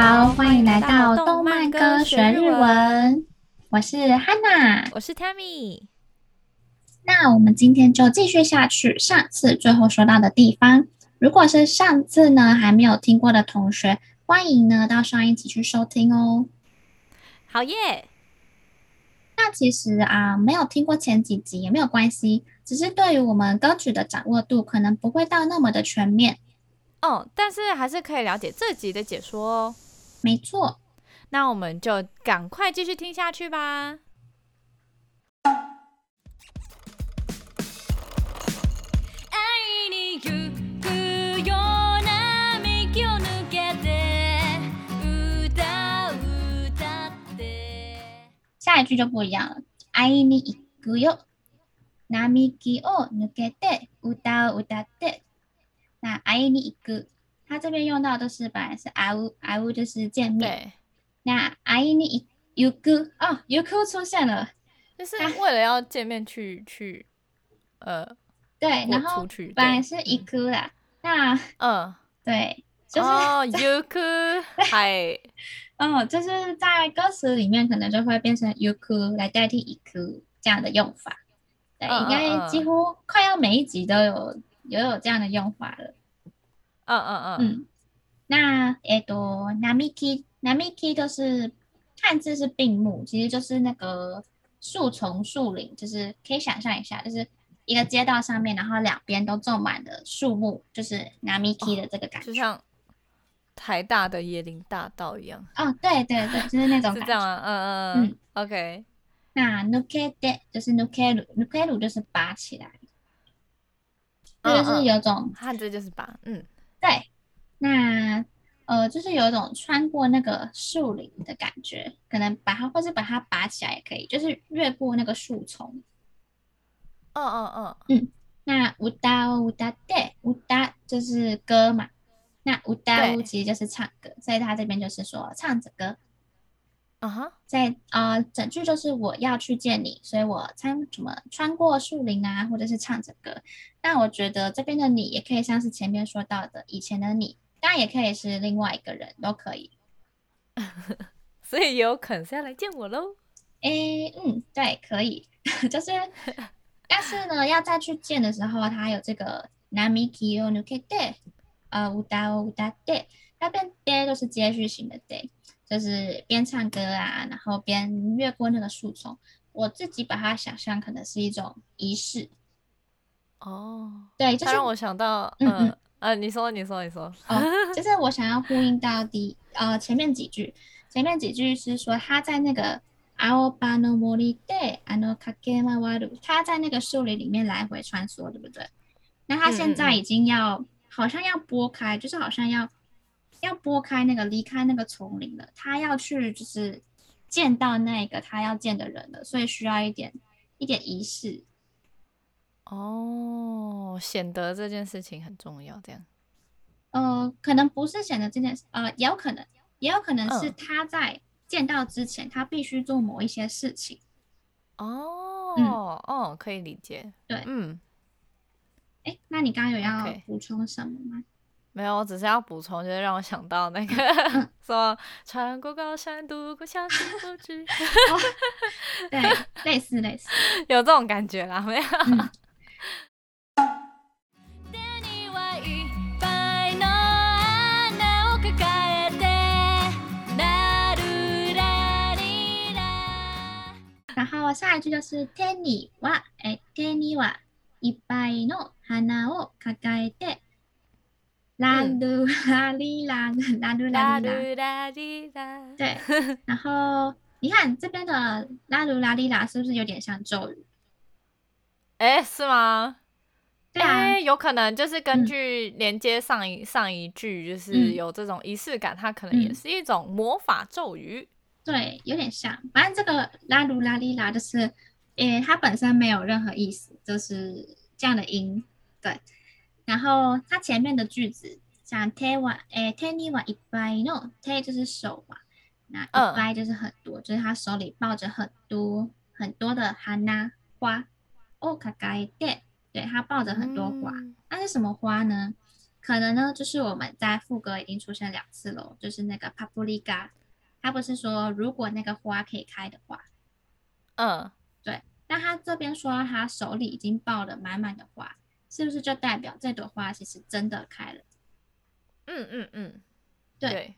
好，欢迎来到动漫歌学日文。我是 Hanna，我是 Tammy。那我们今天就继续下去，上次最后说到的地方。如果是上次呢还没有听过的同学，欢迎呢到上一集去收听哦。好耶！那其实啊，没有听过前几集也没有关系，只是对于我们歌曲的掌握度可能不会到那么的全面。哦，但是还是可以了解这集的解说哦。没错。那我们就赶快继续听下去吧。下一句就不一样了。爱いに行くよ、并木を抜けて、歌を歌って。那爱いに行く， 它这边用到的是本来是会う，会う就是见面。那爱いに行く哦，行く出现了，就是为了要见面去去，呃，对，然后本来是行く啦，那嗯，对，就是哦，行く，嗨，哦，就是在歌词里面可能就会变成行く来代替行く这样的用法，对，应该几乎快要每一集都有有有这样的用法了， 嗯嗯嗯嗯，那えっと并木。并木都是汉字是并木，其实就是那个树丛、树林，就是可以想象一下，就是一个街道上面，然后两边都种满了树木，就是并木的这个感觉，就像台大的椰林大道一样。哦，对对对，就是那种感觉。是这样啊，嗯嗯嗯，OK。那抜けて就是抜ける，抜ける就是拔起来，这就是有种汉字就是拔，嗯， 对，那。呃，就是有一种穿过那个树林的感觉，可能把它，或是把它拔起来也可以，就是越过那个树丛。嗯嗯嗯嗯。那うたうたって，うた就是歌嘛，那うたう其实就是唱歌，所以他这边就是说唱着歌。 嗯哼，在呃整句就是我要去见你，所以我穿什么穿过树林啊，或者是唱着歌。那我觉得这边的你也可以像是前面说到的以前的你。当然也可以是另外一个人，都可以，所以有可能是要来见我喽。诶，嗯，对，可以，就是，但是呢，要再去见的时候，它有这个并木を抜けて，呃，歌を歌って，那边で都是接续型的で， 就是边唱歌啊，然后边越过那个树丛。我自己把它想象可能是一种仪式。哦，对，就是让我想到，嗯嗯。呃，你说，你说，你说，哦，就是我想要呼应到第呃前面几句，前面几句是说他在那个青叶の森であの駆け回る，他在那个树林里面来回穿梭，对不对？那他现在已经要嗯嗯好像要拨开，就是好像要 要拨开那个离开那个丛林了，他要去就是见到那个他要见的人了，所以需要一点一点仪式。哦，显得这件事情很重要，这样。呃，可能不是显得这件事，呃，也有可能，也有可能是他在见到之前，嗯、他必须做某一些事情。哦，嗯、哦，可以理解。对，嗯。哎，那你刚刚有要补充什么吗？没有，我只是要补充，就是让我想到那个、嗯、说穿过高山，渡过小溪，不知。对，类似类似，有这种感觉啦，没有。嗯然后下一句就是手には诶手にはいっぱいの花を抱えて ラルラリララルラリラ对，然后你看这边的ラルラリラ是不是有点像咒语？哎，是吗？对啊，有可能就是根据连接上一、嗯、上一句，就是有这种仪式感，它可能也是一种魔法咒语。对，有点像。反正这个拉鲁拉里拉就是，诶，它本身没有任何意思，就是这样的音。对。 然后它前面的句子像手は诶手にはいっぱいの手就是手嘛，那いっぱい就是很多，就是他手里抱着很多很多的花花。哦，卡卡对，他抱着很多花。那是什么花呢？ 可能呢，就是我们在副歌已经出现两次了，就是那个パプリカ，他不是说如果那个花可以开的话，嗯，对，那他这边说他手里已经抱了满满的花， 是不是就代表这朵花其实真的开了？嗯嗯嗯，对。对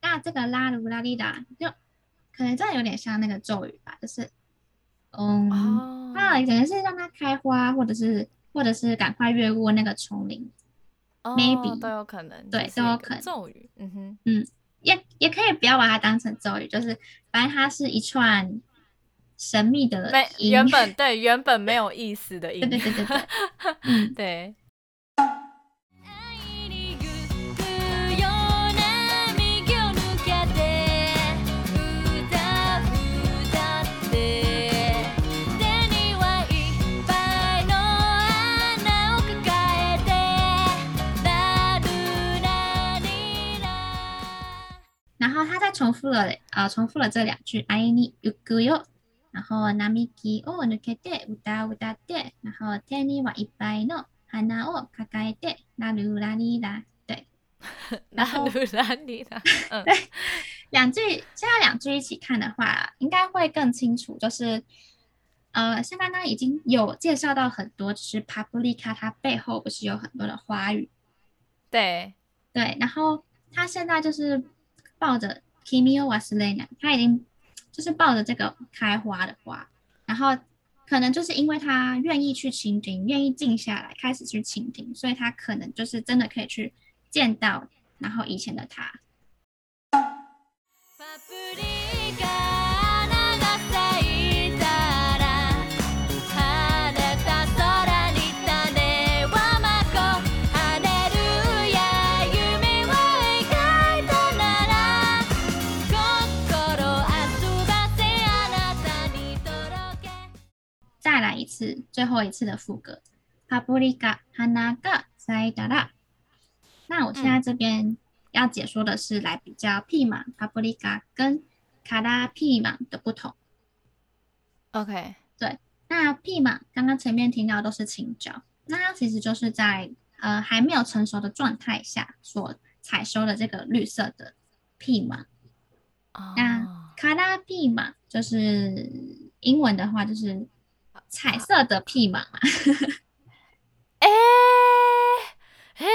那这个拉鲁拉利达就可能真的有点像那个咒语吧，就是，嗯，啊，可能是让它开花，或者是或者是赶快越过那个丛林。Maybe、哦、都有可能，对，都有可能。咒语，嗯哼，嗯，也也可以不要把它当成咒语，就是反正它是一串神秘的音，原本对原本没有意思的音，对对对对对，嗯，对。重复了啊、呃，重复了这两句。爱いに行くよ， 然后并木を抜けて歌を歌って，然后手にはいっぱいの花を抱えてラルラリラ。对，ラルラリラ。嗯，对，两句，现在两句一起看的话，应该会更清楚。就是呃，像刚刚已经有介绍到很多，就是パプリカ它背后不是有很多的花语？对，对，然后他现在就是抱着。Kimi wa sure 他已经 就是抱着这个开花的花，然后可能就是因为他愿意去倾听，愿意静下来开始去倾听，所以他可能就是真的可以去见到，然后以前的他。次，最后一次的副歌。パプリカ、花が咲いたら。那我现在这边要解说的是来比较ピーマン、パプリカ跟カラーピーマン的不同。OK，对。那ピーマン刚刚前面听到都是青椒，那它其实就是在呃还没有成熟的状态下所采收的这个绿色的ピーマン。Oh. 那カラーピーマン就是英文的话就是。 彩色的屁嘛？哎，嘿，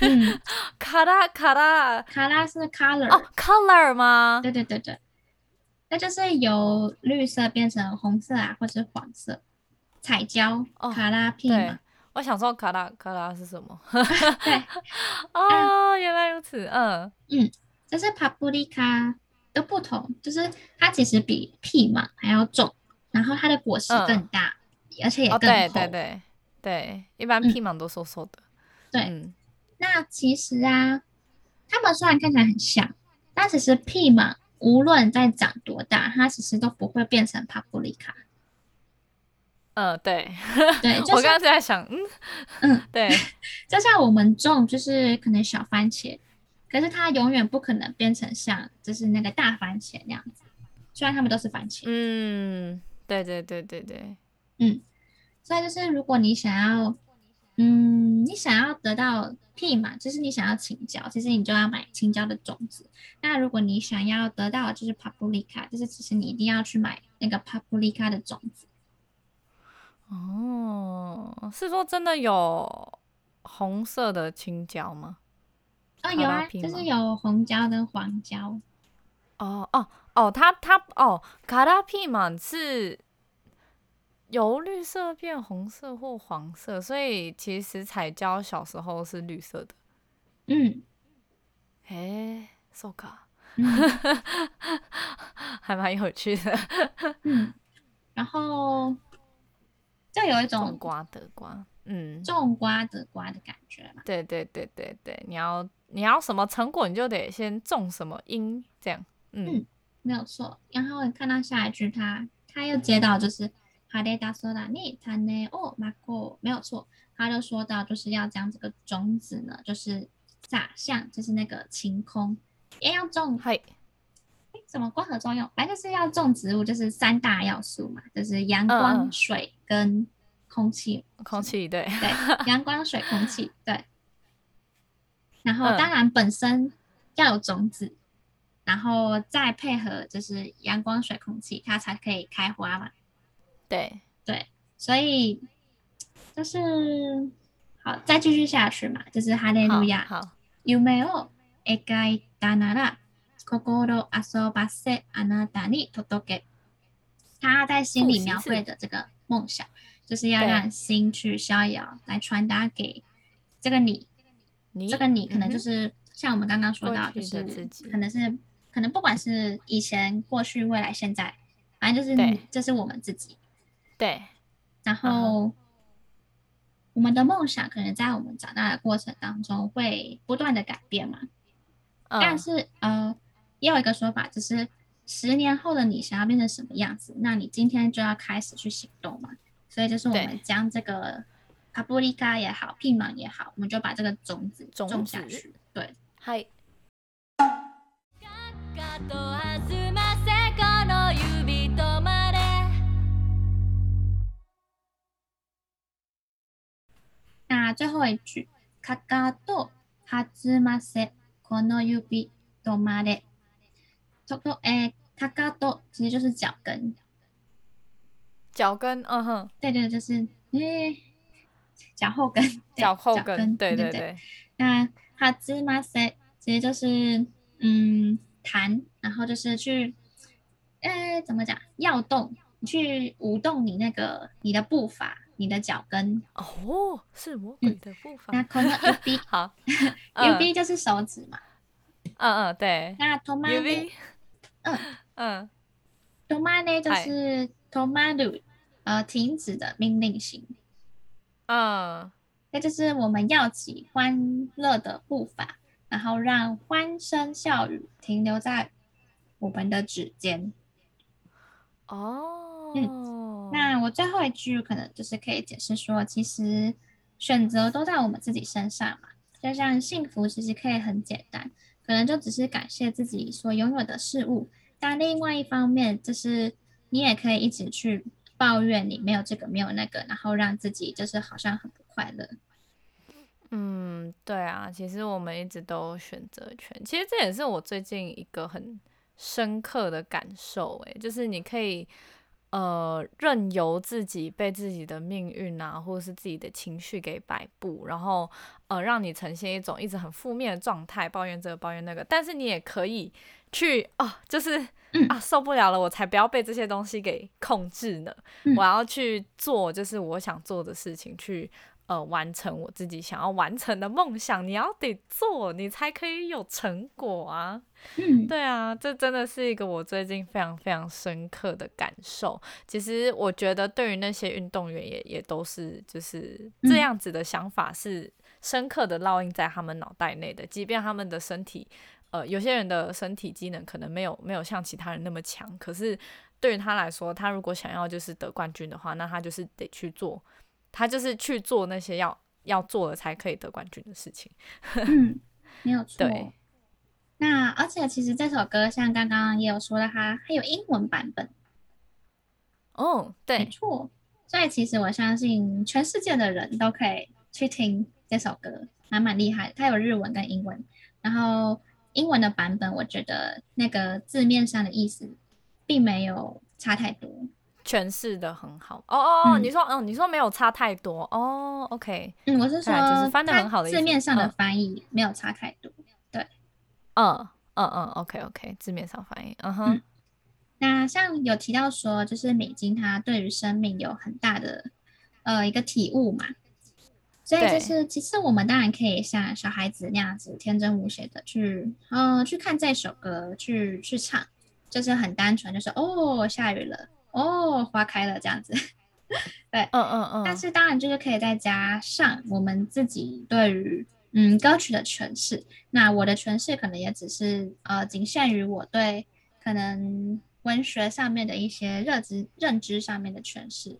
嗯，卡拉卡拉卡拉是 color 哦，color 吗？对对对对，那就是由绿色变成红色啊，或者是黄色。彩椒卡拉屁嘛？我想说卡拉卡拉是什么？对，哦，原来如此，嗯嗯，这是パプリカ的不同，就是它其实比屁嘛还要重。 然后它的果实更大，嗯、而且也更厚。哦、对对对对，一般屁芒都瘦瘦的。嗯、对、嗯，那其实啊，它们虽然看起来很像，但其实屁芒无论再长多大，它其实都不会变成パプリカ。嗯，对对，我刚刚在想，嗯嗯，对，就像我们种就是可能小番茄，可是它永远不可能变成像就是那个大番茄那样子，虽然它们都是番茄。嗯。 对对对对对，嗯，所以就是如果你想要，嗯，你想要得到屁嘛，就是你想要青椒，其实你就要买青椒的种子。那如果你想要得到就是パプリカ，就是其实你一定要去买那个パプリカ的种子。哦，是说真的有红色的青椒吗？啊、哦，有啊，就是有红椒跟黄椒。哦哦。 哦，它它哦，卡拉皮曼是由绿色变红色或黄色，所以其实彩椒小时候是绿色的。嗯，哎，so 卡，嗯、还蛮有趣的。嗯，然后就有一种种瓜得瓜，嗯，种瓜得瓜的感觉嘛。对对对对对，你要你要什么成果，你就得先种什么因，这样，嗯。嗯没有错，然后看到下一句他，他他又接到就是哈雷达索拉尼他呢？哦马过，没有错，他就说到就是要将这个种子呢，就是撒向就是那个晴空，也要种，嘿，什么光合作用？反正就是要种植物，就是三大要素嘛，就是阳光、嗯、水跟空气，空气对对，阳光、水、空气对，然后当然本身要有种子，嗯、然后再配合就是阳光、水、空气，它才可以开花嘛。对对，所以就是好，再继续下去嘛，就是哈利路亚。好，梦を描いたなら、心游ばせあなたに届け。他在心里描绘的这个梦想，就是要让心去逍遥，来传达给这个你。你这个你可能就是像我们刚刚说到，就是可能是 可能不管是以前、过去、未来、现在，反正就是你，这是我们自己。对。然后我们的梦想可能在我们长大的过程当中会不断的改变嘛。但是呃，也有一个说法，就是。十年后的你想要变成什么样子？那你今天就要开始去行动嘛。所以就是我们将这个パプリカ也好，ピーマン也好，我们就把这个种子种下去。对，嗨。 那最后一句，かかとはずませこの指止まれ。头头哎，かかと其实就是脚跟，脚跟，嗯哼，对对，就是哎，脚后跟，脚后跟，对对对。那はずませ其实就是嗯 弹，然后就是去，哎，怎么讲？要动，你去舞动你那个你的步伐，你的脚跟。哦，是魔鬼的步伐。那この指，好，指就是手指嘛。嗯嗯，对。那止まれ。嗯嗯，止まれ就是止まる，呃，停止的命令型。嗯，那就是我们要起欢乐的步伐， 然后让欢声笑语停留在我们的指尖。哦，嗯，那我最后一句可能就是可以解释说，其实选择都在我们自己身上嘛。就像幸福其实可以很简单。可能就只是感谢自己所拥有的事物，但另外一方面，就是你也可以一直去抱怨你没有这个没有那个，然后让自己就是好像很不快乐。嗯，对啊，其实我们一直都选择权，其实这也是我最近一个很深刻的感受，诶，就是你可以。呃，任由自己被自己的命运啊，或者是自己的情绪给摆布，然后呃，让你呈现一种一直很负面的状态，抱怨这个，抱怨那个。但是你也可以去哦，就是啊，受不了了，我才不要被这些东西给控制呢。我要去做，就是我想做的事情，去。呃，完成我自己想要完成的梦想，你要得做，你才可以有成果啊。嗯，对啊，这真的是一个我最近非常非常深刻的感受。其实我觉得，对于那些运动员也也都是就是这样子的想法，是深刻的烙印在他们脑袋内的。即便他们的身体，呃，有些人的身体机能可能没有没有像其他人那么强，可是对于他来说，他如果想要就是得冠军的话，那他就是得去做。他就是去做那些要要做的才可以得冠军的事情。嗯，没有错。对。那而且其实这首歌像刚刚也有说的，它还有英文版本。哦，对，没错。所以其实我相信全世界的人都可以去听这首歌，还蛮厉害。它有日文跟英文，然后英文的版本，我觉得那个字面上的意思并没有差太多。诠释的很好。哦哦，哦、你说嗯，你说没有差太多。哦，OK，嗯，我是说就是翻的很好的字面上的翻译没有差太多，嗯、对，嗯嗯嗯，OK OK，字面上翻译，嗯哼、嗯。那像有提到说，就是美金它对于生命有很大的呃一个体悟嘛，所以就是其实我们当然可以像小孩子那样子天真无邪的去呃去看这首歌，去去唱，就是很单纯，就是哦下雨了。哦，花开了这样子，对，嗯嗯嗯。但是当然就是可以再加上我们自己对于嗯歌曲的诠释。那我的诠释可能也只是呃仅限于我对可能文学上面的一些认知认知上面的诠释。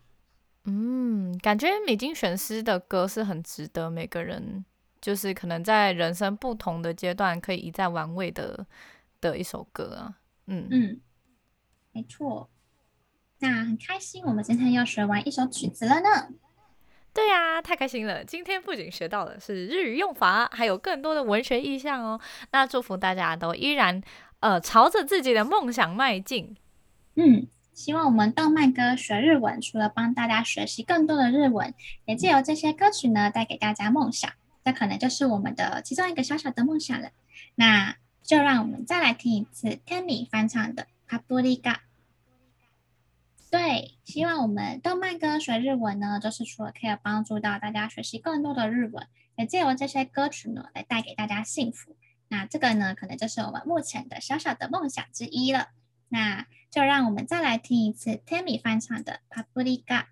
嗯，感觉米津玄师的歌是很值得每个人就是可能在人生不同的阶段可以一再玩味的的一首歌啊。嗯嗯，没错。那很开心，我们今天又学完一首曲子了呢。 对呀、啊，太开心了！今天不仅学到的是日语用法，还有更多的文学意象哦。那祝福大家都依然呃朝着自己的梦想迈进。嗯，希望我们动漫歌学日文，除了帮大家学习更多的日文，也借由这些歌曲呢，带给大家梦想。这可能就是我们的其中一个小小的梦想了。那就让我们再来听一次 Temi 翻唱的《パプリカ》。 对，希望我们动漫歌学日文呢，就是除了可以帮助到大家学习更多的日文，也借由这些歌曲呢，来带给大家幸福。那这个呢，可能就是我们目前的小小的梦想之一了。那就让我们再来听一次 Temi 翻唱的《パプリカ》。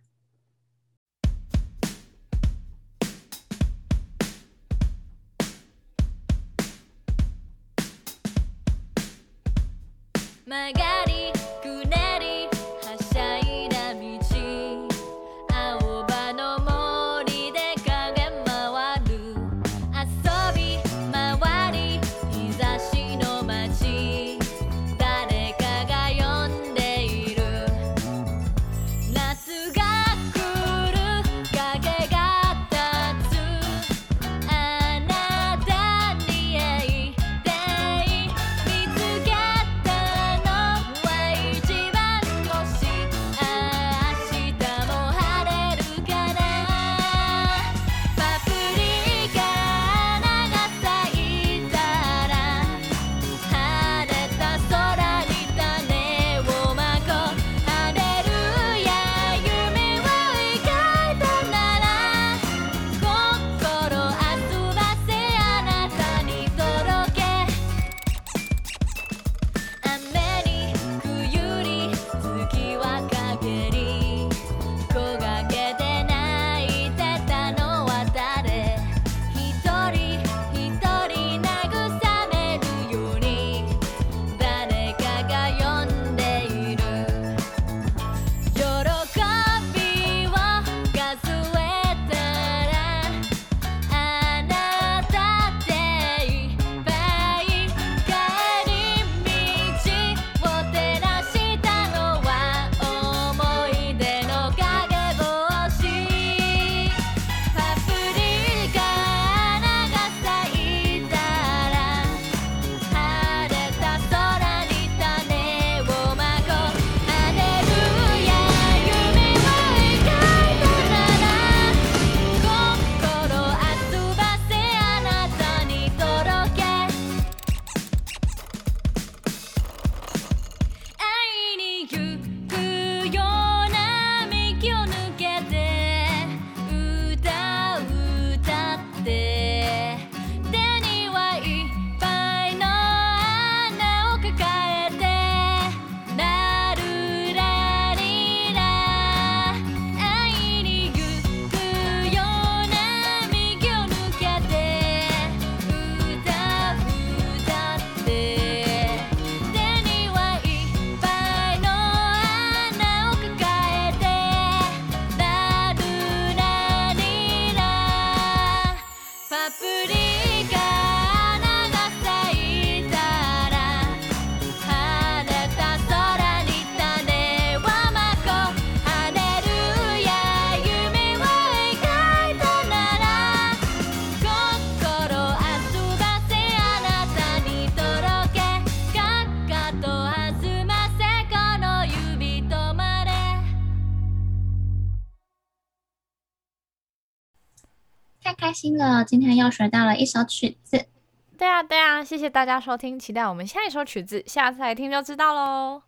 开心了，今天又学到了一首曲子。对啊，对啊，谢谢大家收听，期待我们下一首曲子，下次来听就知道喽。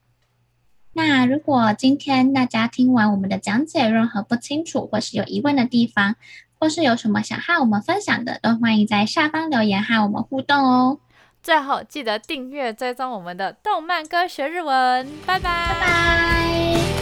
那如果今天大家听完我们的讲解，任何不清楚或是有疑问的地方，或是有什么想和我们分享的，都欢迎在下方留言和我们互动哦。最后记得订阅追踪我们的动漫歌学日文，拜拜，拜拜。